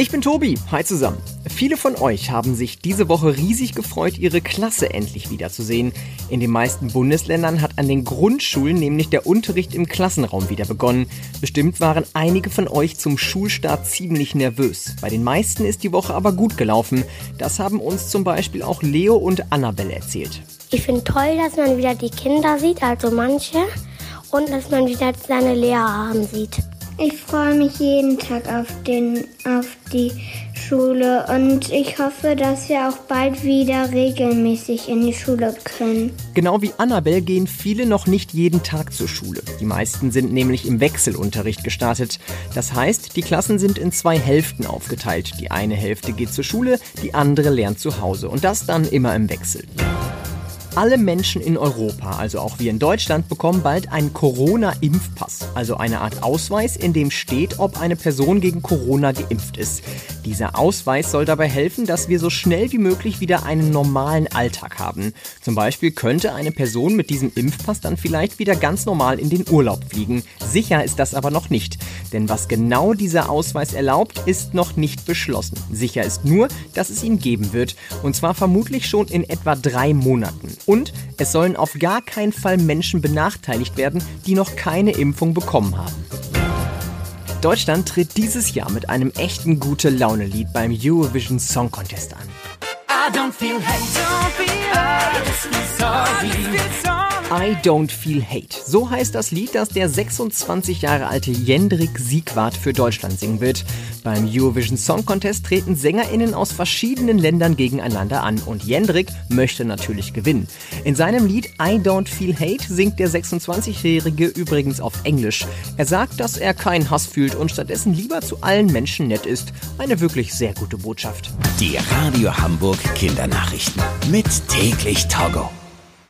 Ich bin Tobi. Hi zusammen. Viele von euch haben sich diese Woche riesig gefreut, ihre Klasse endlich wiederzusehen. In den meisten Bundesländern hat an den Grundschulen nämlich der Unterricht im Klassenraum wieder begonnen. Bestimmt waren einige von euch zum Schulstart ziemlich nervös. Bei den meisten ist die Woche aber gut gelaufen. Das haben uns zum Beispiel auch Leo und Annabelle erzählt. Ich finde toll, dass man wieder die Kinder sieht, also manche, und dass man wieder seine Lehrer sieht. Ich freue mich jeden Tag auf, den, auf die Schule und ich hoffe, dass wir auch bald wieder regelmäßig in die Schule können. Genau wie Annabelle gehen viele noch nicht jeden Tag zur Schule. Die meisten sind nämlich im Wechselunterricht gestartet. Das heißt, die Klassen sind in zwei Hälften aufgeteilt. Die eine Hälfte geht zur Schule, die andere lernt zu Hause und das dann immer im Wechsel. Alle Menschen in Europa, also auch wir in Deutschland, bekommen bald einen Corona-Impfpass, also eine Art Ausweis, in dem steht, ob eine Person gegen Corona geimpft ist. Dieser Ausweis soll dabei helfen, dass wir so schnell wie möglich wieder einen normalen Alltag haben. Zum Beispiel könnte eine Person mit diesem Impfpass dann vielleicht wieder ganz normal in den Urlaub fliegen. Sicher ist das aber noch nicht, denn was genau dieser Ausweis erlaubt, ist noch nicht beschlossen. Sicher ist nur, dass es ihn geben wird, und zwar vermutlich schon in etwa drei Monaten. Und es sollen auf gar keinen Fall Menschen benachteiligt werden, die noch keine Impfung bekommen haben. Deutschland tritt dieses Jahr mit einem echten gute Laune-Lied beim Eurovision Song Contest an. I don't feel I Don't Feel Hate. So heißt das Lied, das der 26 Jahre alte Jendrik Siegwart für Deutschland singen wird. Beim Eurovision Song Contest treten SängerInnen aus verschiedenen Ländern gegeneinander an und Jendrik möchte natürlich gewinnen. In seinem Lied I Don't Feel Hate singt der 26-Jährige übrigens auf Englisch. Er sagt, dass er keinen Hass fühlt und stattdessen lieber zu allen Menschen nett ist. Eine wirklich sehr gute Botschaft. Die Radio Hamburg Kindernachrichten mit täglich Togo.